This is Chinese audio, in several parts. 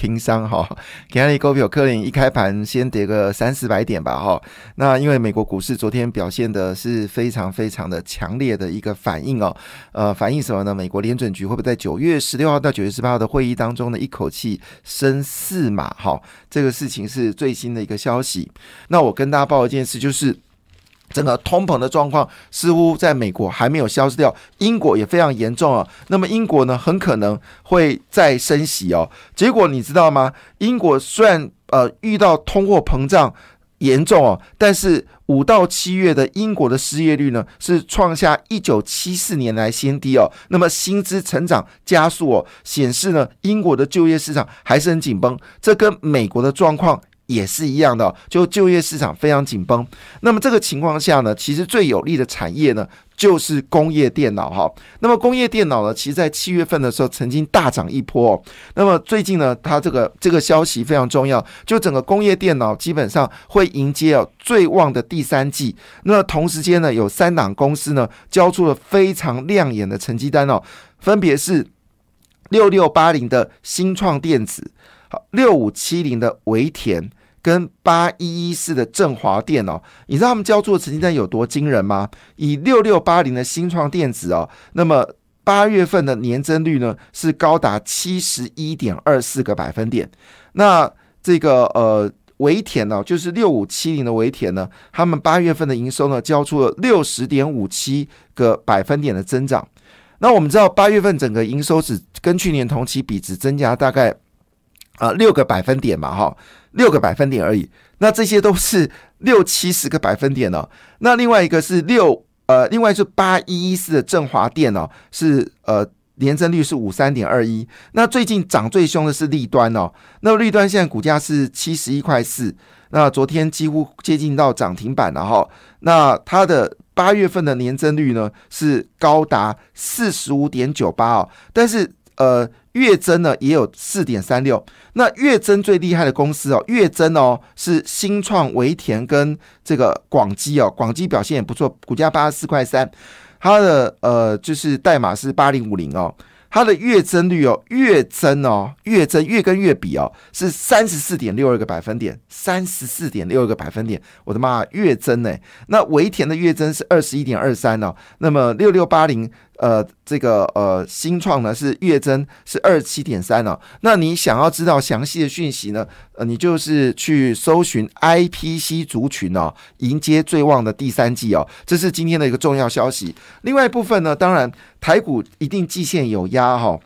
轻伤哈。今日股票可能一开盘先跌个三四百点吧哈。那因为美国股市昨天表现的是非常非常的强烈的一个反应哦。呃，反映什么呢？美国联准局会不会在九月十六号到九月十八号的会议当中呢，一口气升四码？哈，这个事情是最新的一个消息。那我跟大家报一件事，就是整个通膨的状况似乎在美国还没有消失掉，英国也非常严重啊。那么英国呢，很可能会再升息哦。结果你知道吗？英国虽然呃遇到通货膨胀。严重哦，但是五到七月的英国的失业率呢，是创下一九七四年来新低哦。那么薪资成长加速哦，显示呢，英国的就业市场还是很紧绷。这跟美国的状况。也是一样的，就就业市场非常紧绷。那么这个情况下呢，其实最有利的产业呢，就是工业电脑哈。那么工业电脑呢，其实在七月份的时候曾经大涨一波。那么最近呢，它这个这个消息非常重要，就整个工业电脑基本上会迎接哦最旺的第三季。那同时间呢，有三档公司呢交出了非常亮眼的成绩单哦，分别是六六八零的新创电子，好六五七零的维田。跟八一一四的振华电哦，你知道他们交出的成绩单有多惊人吗？以六六八零的新创电子哦，那么八月份的年增率呢是高达七十一点二四个百分点。那这个呃维田呢，就是六五七零的维田呢，他们八月份的营收呢交出了六十点五七个百分点的增长。那我们知道八月份整个营收只跟去年同期比只增加大概啊六个百分点嘛，哈。六个百分点而已，那这些都是六七十个百分点哦。那另外一个是六呃，另外是八一一四的振华电哦，是呃年增率是五三点二一。那最近涨最凶的是立端哦，那立端现在股价是七十一块四，那昨天几乎接近到涨停板了哈。那它的八月份的年增率呢是高达四十五点九八哦，但是呃。月增呢也有四点三六，那月增最厉害的公司哦，月增哦是新创维田跟这个广基哦，广基表现也不错，股价八十四块三，它的呃就是代码是八零五零哦。它的月增率哦，月增哦，月增月跟月比哦，是三十四点六二个百分点，三十四点六二个百分点，我的妈，月增呢？那维田的月增是二十一点二三哦，那么六六八零呃，这个呃新创呢是月增是二七点三哦。那你想要知道详细的讯息呢？呃，你就是去搜寻 IPC 族群哦，迎接最旺的第三季哦，这是今天的一个重要消息。另外一部分呢，当然台股一定季线有压哈。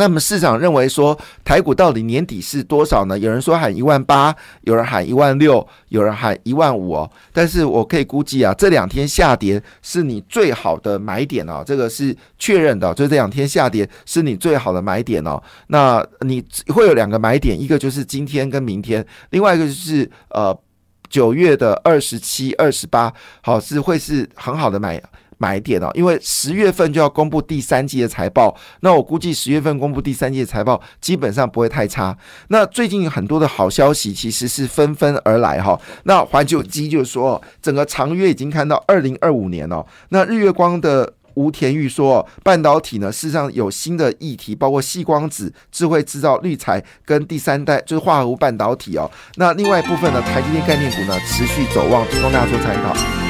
那么市场认为说台股到底年底是多少呢？有人说喊一万八，有人喊一万六，有人喊一万五哦。但是我可以估计啊，这两天下跌是你最好的买点哦，这个是确认的。就这两天下跌是你最好的买点哦。那你会有两个买点，一个就是今天跟明天，另外一个就是呃九月的二十七、二十八，好是会是很好的买。买点哦，因为十月份就要公布第三季的财报，那我估计十月份公布第三季的财报基本上不会太差。那最近很多的好消息其实是纷纷而来哈。那环球基就说，整个长约已经看到二零二五年哦。那日月光的吴田玉说，半导体呢事实上有新的议题，包括细光子、智慧制造、滤材跟第三代就是化合物半导体哦。那另外一部分呢，台积电概念股呢持续走旺，提供大家做参考。